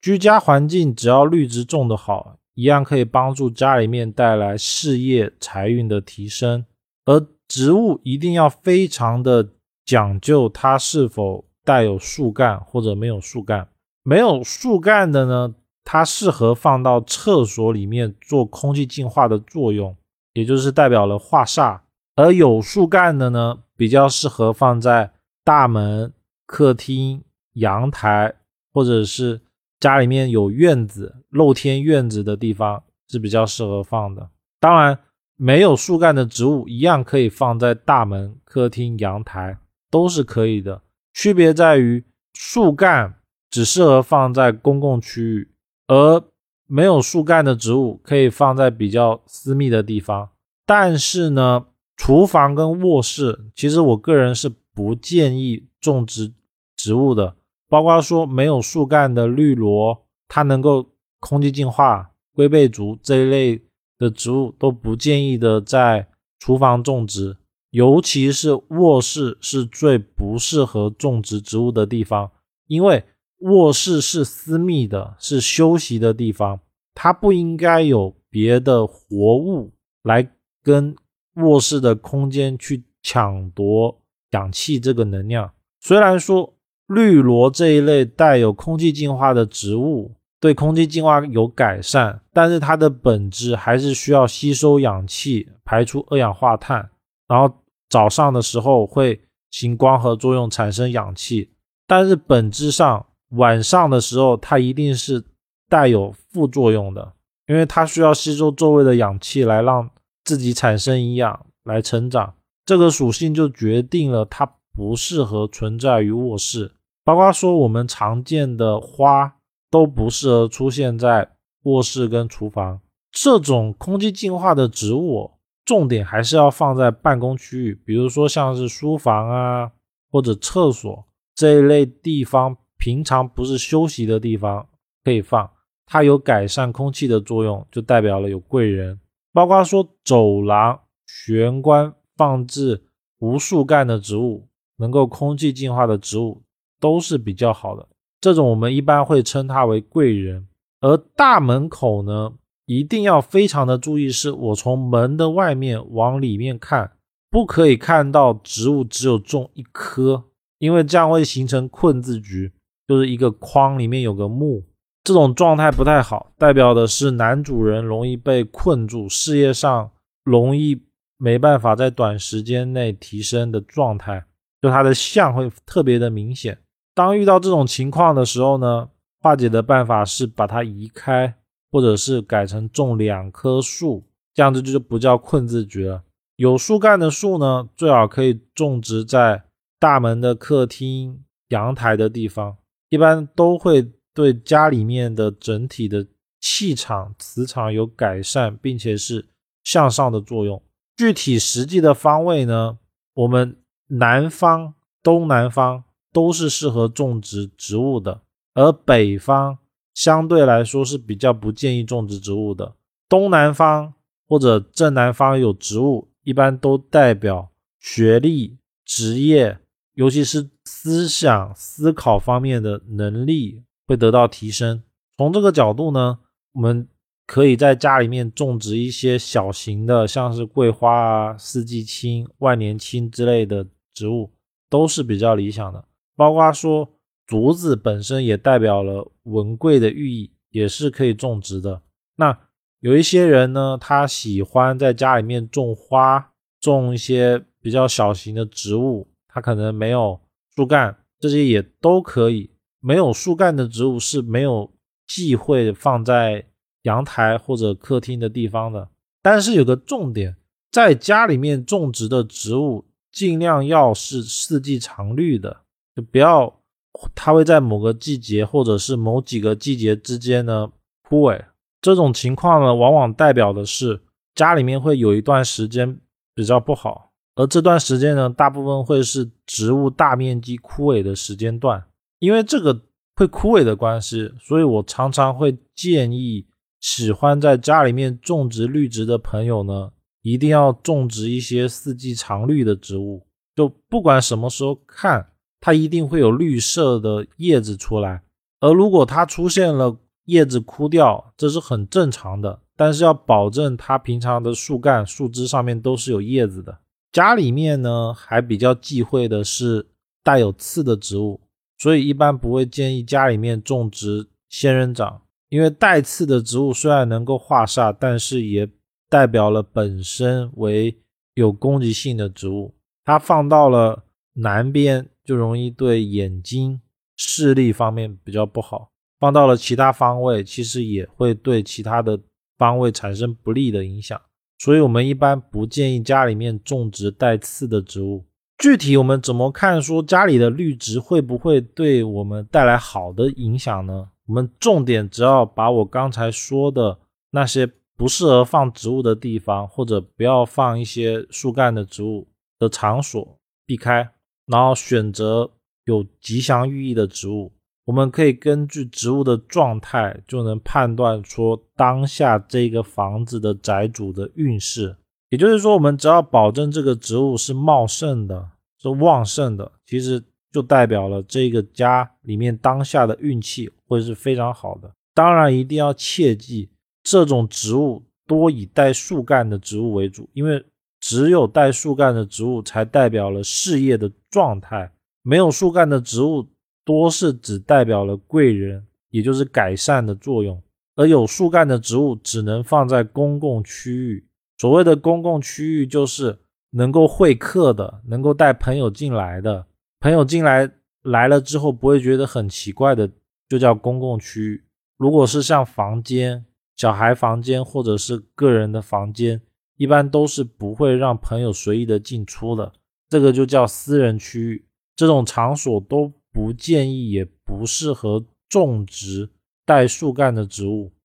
居家环境只要绿植种得好，一样可以帮助家里面带来事业财运的提升。而植物一定要非常的讲究它是否带有树干或者没有树干。没有树干的呢，它适合放到厕所里面做空气净化的作用，也就是代表了化煞。而有树干的呢，比较适合放在大门、客厅、阳台或者是。家里面有院子、露天院子的地方是比较适合放的。当然，没有树干的植物一样可以放在大门、客厅、阳台，都是可以的。区别在于，树干只适合放在公共区域，而没有树干的植物可以放在比较私密的地方。但是呢，厨房跟卧室，其实我个人是不建议种植植物的。包括说没有树干的绿萝，它能够空气净化；龟背竹这一类的植物都不建议的在厨房种植，尤其是卧室是最不适合种植植物的地方，因为卧室是私密的，是休息的地方，它不应该有别的活物来跟卧室的空间去抢夺氧气这个能量。虽然说。绿萝这一类带有空气净化的植物，对空气净化有改善，但是它的本质还是需要吸收氧气，排出二氧化碳，然后早上的时候会行光合作用产生氧气，但是本质上晚上的时候它一定是带有副作用的，因为它需要吸收周围的氧气来让自己产生营养来成长，这个属性就决定了它不适合存在于卧室。包括说，我们常见的花都不适合出现在卧室跟厨房这种空气净化的植物，重点还是要放在办公区域，比如说像是书房啊或者厕所这一类地方，平常不是休息的地方可以放，它有改善空气的作用，就代表了有贵人。包括说走廊玄关放置无树干的植物，能够空气净化的植物。都是比较好的，这种我们一般会称它为贵人。而大门口呢，一定要非常的注意，是我从门的外面往里面看，不可以看到植物只有种一棵，因为这样会形成困字局，就是一个框里面有个木，这种状态不太好，代表的是男主人容易被困住，事业上容易没办法在短时间内提升的状态，就他的相会特别的明显。当遇到这种情况的时候呢，化解的办法是把它移开，或者是改成种两棵树，这样子就不叫困字诀了。有树干的树呢，最好可以种植在大门的客厅、阳台的地方，一般都会对家里面的整体的气场、磁场有改善，并且是向上的作用。具体实际的方位呢，我们南方、东南方。都是适合种植植物的，而北方相对来说是比较不建议种植植物的。东南方或者正南方有植物，一般都代表学历、职业，尤其是思想、思考方面的能力会得到提升。从这个角度呢，我们可以在家里面种植一些小型的，像是桂花啊、四季青、万年青之类的植物，都是比较理想的。包括说竹子本身也代表了文贵的寓意，也是可以种植的。那有一些人呢，他喜欢在家里面种花，种一些比较小型的植物，他可能没有树干，这些也都可以。没有树干的植物是没有忌讳放在阳台或者客厅的地方的。但是有个重点，在家里面种植的植物，尽量要是四季常绿的。不要，它会在某个季节或者是某几个季节之间呢枯萎。这种情况呢，往往代表的是家里面会有一段时间比较不好，而这段时间呢，大部分会是植物大面积枯萎的时间段。因为这个会枯萎的关系，所以我常常会建议喜欢在家里面种植绿植的朋友呢，一定要种植一些四季常绿的植物，就不管什么时候看。它一定会有绿色的叶子出来，而如果它出现了叶子枯掉，这是很正常的。但是要保证它平常的树干、树枝上面都是有叶子的。家里面呢还比较忌讳的是带有刺的植物，所以一般不会建议家里面种植仙人掌，因为带刺的植物虽然能够化煞，但是也代表了本身为有攻击性的植物。它放到了南边就容易对眼睛视力方面比较不好，放到了其他方位其实也会对其他的方位产生不利的影响。所以，我们一般不建议家里面种植带刺的植物。具体我们怎么看，说家里的绿植会不会对我们带来好的影响呢？我们重点只要把我刚才说的那些不适合放植物的地方，或者不要放一些树干的植物的场所避开，然后选择有吉祥寓意的植物。我们可以根据植物的状态，就能判断出当下这个房子的宅主的运势。也就是说，我们只要保证这个植物是茂盛的、是旺盛的，其实就代表了这个家里面当下的运气会是非常好的。当然，一定要切记，这种植物多以带树干的植物为主，因为只有带树干的植物才代表了事业的状态，没有树干的植物。多是只代表了贵人，也就是改善的作用，而有树干的植物只能放在公共区域。所谓的公共区域，就是能够会客的，能够带朋友进来的，朋友进来来了之后不会觉得很奇怪的，就叫公共区域。如果是像房间、小孩房间或者是个人的房间，一般都是不会让朋友随意的进出的，这个就叫私人区域。这种场所都。不建议，也不适合种植带树干的植物。